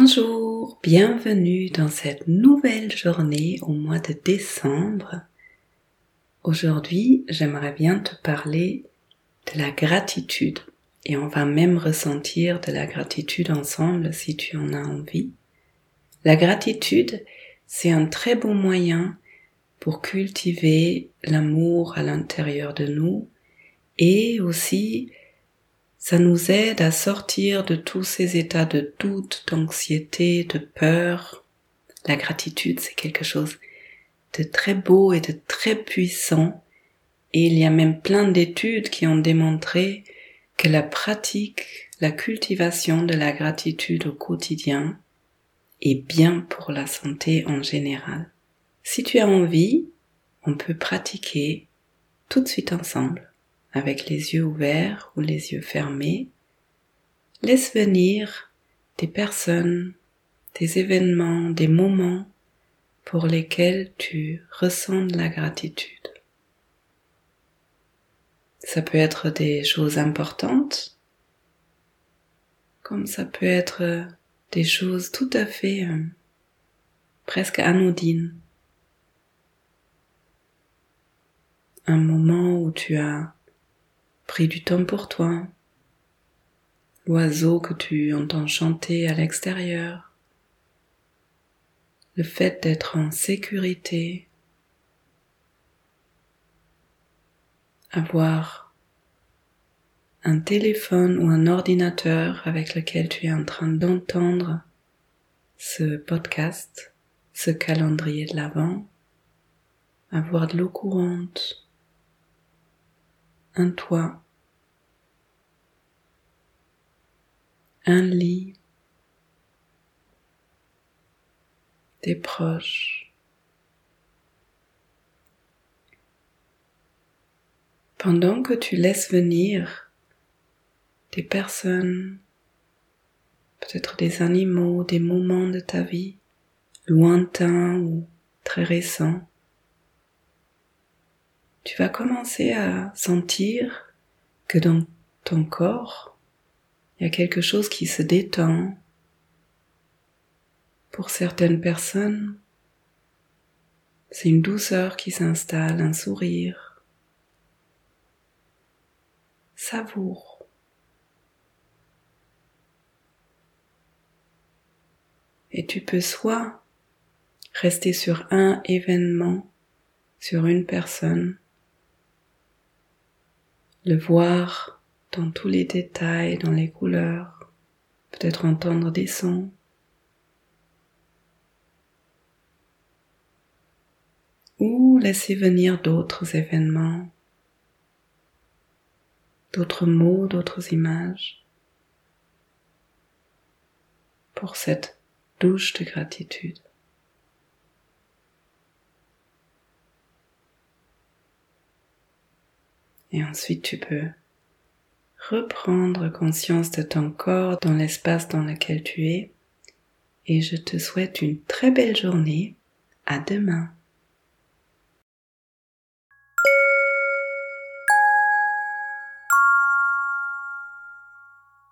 Bonjour, bienvenue dans cette nouvelle journée au mois de décembre. Aujourd'hui, j'aimerais bien te parler de la gratitude et on va même ressentir de la gratitude ensemble si tu en as envie. La gratitude, c'est un très bon moyen pour cultiver l'amour à l'intérieur de nous et aussi ça nous aide à sortir de tous ces états de doute, d'anxiété, de peur. La gratitude, c'est quelque chose de très beau et de très puissant. Et il y a même plein d'études qui ont démontré que la pratique, la cultivation de la gratitude au quotidien est bien pour la santé en général. Si tu as envie, on peut pratiquer tout de suite ensemble avec les yeux ouverts ou les yeux fermés, laisse venir des personnes, des événements, des moments pour lesquels tu ressens de la gratitude. Ça peut être des choses importantes, comme ça peut être des choses tout à fait euh, presque anodines. Un moment où tu as pris du temps pour toi, l'oiseau que tu entends chanter à l'extérieur, le fait d'être en sécurité, avoir un téléphone ou un ordinateur avec lequel tu es en train d'entendre ce podcast, ce calendrier de l'Avent, avoir de l'eau courante, un toit, un lit, des proches. Pendant que tu laisses venir des personnes, peut-être des animaux, des moments de ta vie, lointains ou très récents, tu vas commencer à sentir que dans ton corps, il y a quelque chose qui se détend. Pour certaines personnes, c'est une douceur qui s'installe, un sourire. Savoure. Et tu peux soit rester sur un événement, sur une personne, le voir dans tous les détails, dans les couleurs, peut-être entendre des sons. Ou laisser venir d'autres événements, d'autres mots, d'autres images pour cette douche de gratitude. Et ensuite, tu peux reprendre conscience de ton corps dans l'espace dans lequel tu es. Et je te souhaite une très belle journée. À demain.